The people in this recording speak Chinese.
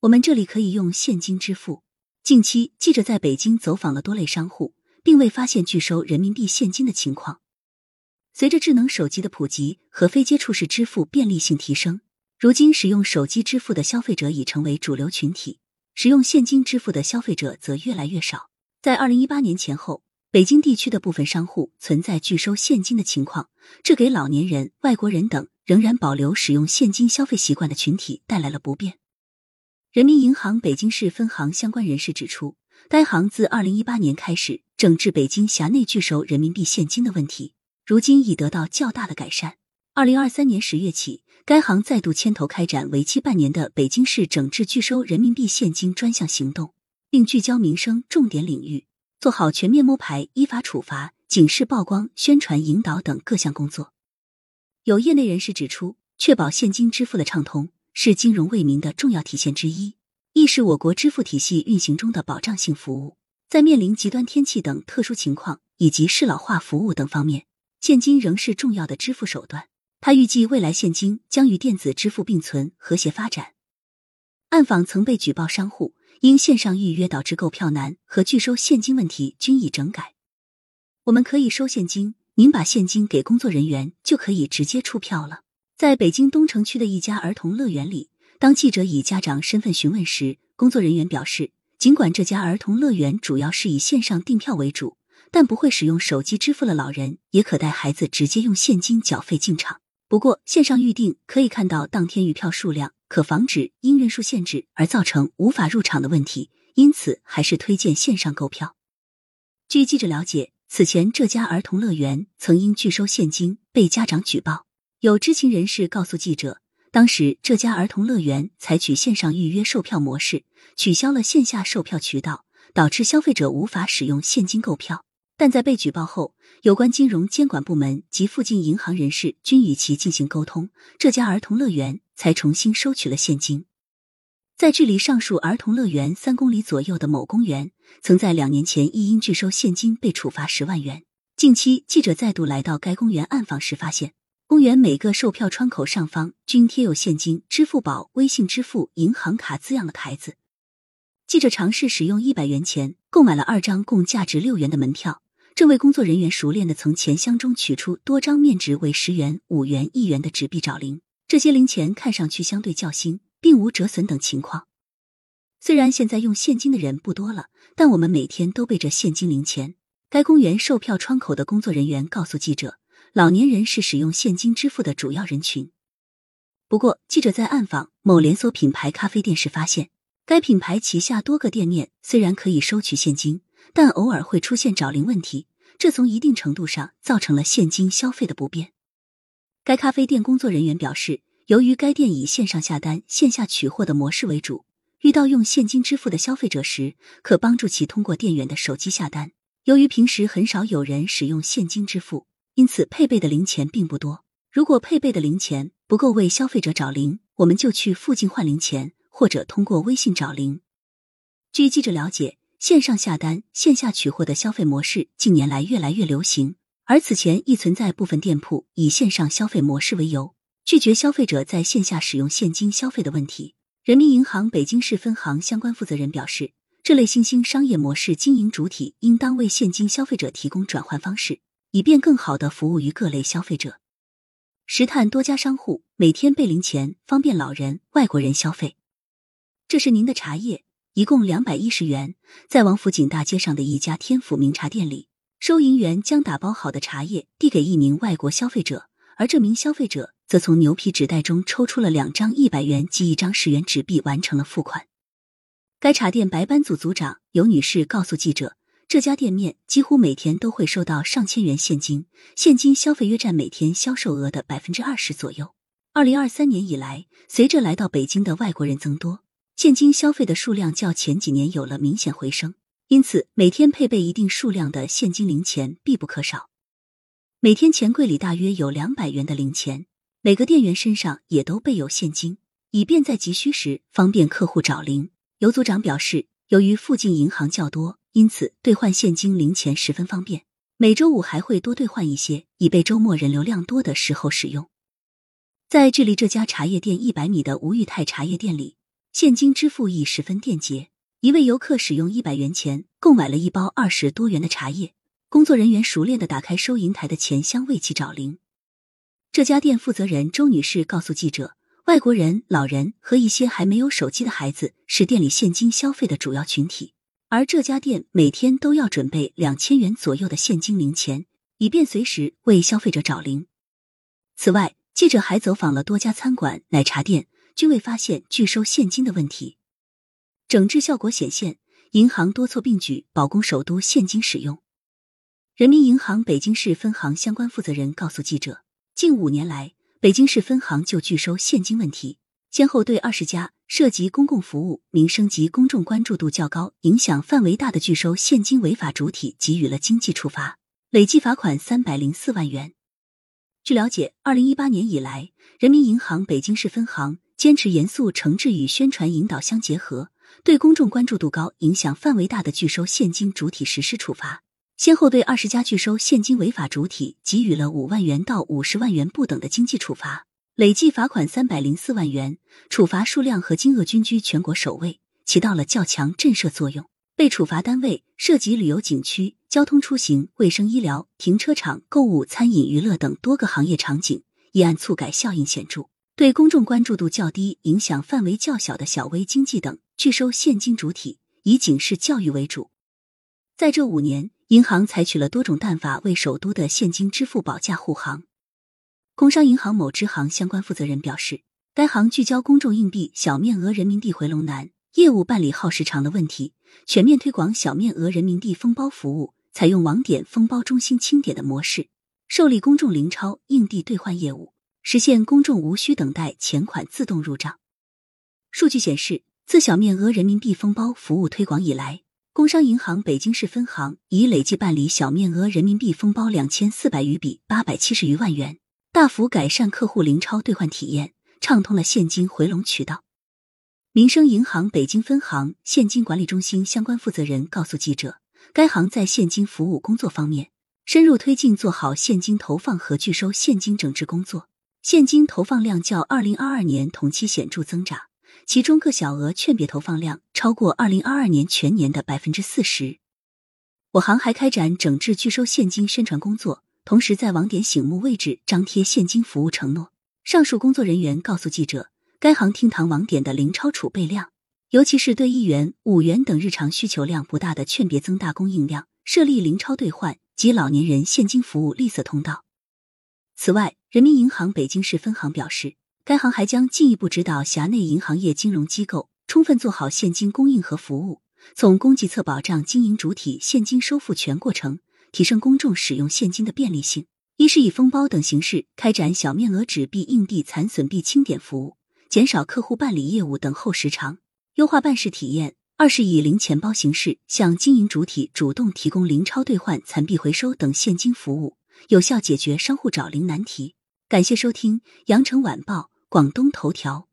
我们这里可以用现金支付。近期，记者在北京走访了多类商户，并未发现拒收人民币现金的情况。随着智能手机的普及和非接触式支付便利性提升，如今使用手机支付的消费者已成为主流群体，使用现金支付的消费者则越来越少。在二零一八年前后，北京地区的部分商户存在拒收现金的情况，这给老年人、外国人等仍然保留使用现金消费习惯的群体带来了不便。人民银行北京市分行相关人士指出，该行自二零一八年开始整治北京辖内拒收人民币现金的问题，如今已得到较大的改善。二零二三年十月起，该行再度牵头开展为期半年的北京市整治拒收人民币现金专项行动，并聚焦民生重点领域，做好全面摸排、依法处罚、警示曝光、宣传引导等各项工作。有业内人士指出，确保现金支付的畅通。是金融为民的重要体现之一，亦是我国支付体系运行中的保障性服务。在面临极端天气等特殊情况以及适老化服务等方面，现金仍是重要的支付手段。他预计未来现金将与电子支付并存，和谐发展。暗访曾被举报商户因线上预约导致购票难和拒收现金问题均已整改。我们可以收现金，您把现金给工作人员就可以直接出票了。在北京东城区的一家儿童乐园里，当记者以家长身份询问时，工作人员表示，尽管这家儿童乐园主要是以线上订票为主，但不会使用手机支付的老人也可带孩子直接用现金缴费进场。不过，线上预订可以看到当天余票数量，可防止因人数限制而造成无法入场的问题，因此还是推荐线上购票。据记者了解，此前这家儿童乐园曾因拒收现金被家长举报。有知情人士告诉记者，当时这家儿童乐园采取线上预约售票模式，取消了线下售票渠道，导致消费者无法使用现金购票。但在被举报后，有关金融监管部门及附近银行人士均与其进行沟通，这家儿童乐园才重新收取了现金。在距离上述儿童乐园三公里左右的某公园，曾在两年前亦因拒收现金被处罚十万元。近期，记者再度来到该公园暗访时，发现。公园每个售票窗口上方均贴有现金、支付宝、微信支付、银行卡字样的牌子。记者尝试使用一百元钱购买了二张共价值六元的门票，这位工作人员熟练的从钱箱中取出多张面值为十元、五元、一元的纸币找零，这些零钱看上去相对较新，并无折损等情况。虽然现在用现金的人不多了，但我们每天都背着现金零钱。该公园售票窗口的工作人员告诉记者。老年人是使用现金支付的主要人群。不过，记者在暗访某连锁品牌咖啡店时发现，该品牌旗下多个店面虽然可以收取现金，但偶尔会出现找零问题，这从一定程度上造成了现金消费的不便。该咖啡店工作人员表示，由于该店以线上下单、线下取货的模式为主，遇到用现金支付的消费者时，可帮助其通过店员的手机下单。由于平时很少有人使用现金支付。因此，配备的零钱并不多。如果配备的零钱不够为消费者找零，我们就去附近换零钱，或者通过微信找零。据记者了解，线上下单、线下取货的消费模式近年来越来越流行，而此前亦存在部分店铺以线上消费模式为由，拒绝消费者在线下使用现金消费的问题。人民银行北京市分行相关负责人表示，这类新兴商业模式经营主体应当为现金消费者提供转换方式。以便更好的服务于各类消费者。石炭多家商户每天备零钱，方便老人、外国人消费。这是您的茶叶，一共两百一十元。在王府井大街上的一家天府名茶店里，收银员将打包好的茶叶递给一名外国消费者，而这名消费者则从牛皮纸袋中抽出了两张一百元及一张十元纸币，完成了付款。该茶店白班组组长尤女士告诉记者。这家店面几乎每天都会收到上千元现金，现金消费约占每天销售额的百分之二十左右。二零二三年以来，随着来到北京的外国人增多，现金消费的数量较前几年有了明显回升，因此每天配备一定数量的现金零钱必不可少。每天钱柜里大约有两百元的零钱，每个店员身上也都备有现金，以便在急需时方便客户找零。尤组长表示，由于附近银行较多。因此，兑换现金零钱十分方便。每周五还会多兑换一些，以备周末人流量多的时候使用。在距离这家茶叶店一百米的吴裕泰茶叶店里，现金支付亦十分便捷。一位游客使用一百元钱购买了一包二十多元的茶叶，工作人员熟练的打开收银台的钱箱为其找零。这家店负责人周女士告诉记者，外国人、老人和一些还没有手机的孩子是店里现金消费的主要群体，而这家店每天都要准备两千元左右的现金零钱，以便随时为消费者找零。此外，记者还走访了多家餐馆、奶茶店，均未发现拒收现金的问题。整治效果显现，银行多措并举，保供首都现金使用。人民银行北京市分行相关负责人告诉记者，近五年来，北京市分行就拒收现金问题，先后对二十家涉及公共服务、民生及公众关注度较高、影响范围大的拒收现金违法主体给予了经济处罚，累计罚款三百零四万元。据了解，二零一八年以来，人民银行北京市分行坚持严肃惩治与宣传引导相结合，对公众关注度高、影响范围大的拒收现金主体实施处罚，先后对二十家拒收现金违法主体给予了五万元到五十万元不等的经济处罚，累计罚款三百零四万元，处罚数量和金额均居全国首位，起到了较强震慑作用。被处罚单位涉及旅游景区、交通出行、卫生医疗、停车场、购物、餐饮、娱乐等多个行业场景，一案促改效应显著。对公众关注度较低、影响范围较小的小微经济等拒收现金主体，以警示教育为主。在这五年，银行采取了多种办法为首都的现金支付保驾护航。工商银行某支行相关负责人表示，该行聚焦公众硬币小面额人民币回笼难。业务办理耗时长的问题，全面推广小面额人民币封包服务，采用网点封包中心清点的模式，受理公众零钞硬币兑换业务，实现公众无需等待钱款自动入账。数据显示，自小面额人民币封包服务推广以来，工商银行北京市分行已累计办理小面额人民币封包两千四百余笔，八百七十余万元，大幅改善客户零钞兑换体验，畅通了现金回笼渠道。民生银行北京分行现金管理中心相关负责人告诉记者，该行在现金服务工作方面深入推进做好现金投放和拒收现金整治工作，现金投放量较二零二二年同期显著增长，其中各小额券别投放量超过二零二二年全年的百分之四十。我行还开展整治拒收现金宣传工作，同时在网点醒目位置张贴现金服务承诺。上述工作人员告诉记者。该行厅堂网点的零钞储备量，尤其是对一元、五元等日常需求量不大的券别增大供应量，设立零钞兑换及老年人现金服务绿色通道。此外，人民银行北京市分行表示，该行还将进一步指导辖内银行业金融机构，充分做好现金供应和服务，从供给侧保障经营主体现金收付全过程，提升公众使用现金的便利性。一是以封包等形式开展小面额纸币、硬币、残损币清点服务。减少客户办理业务等候时长，优化办事体验；二是以零钱包形式向经营主体主动提供零钞兑换、残币回收等现金服务，有效解决商户找零难题。感谢收听《羊城晚报·广东头条》。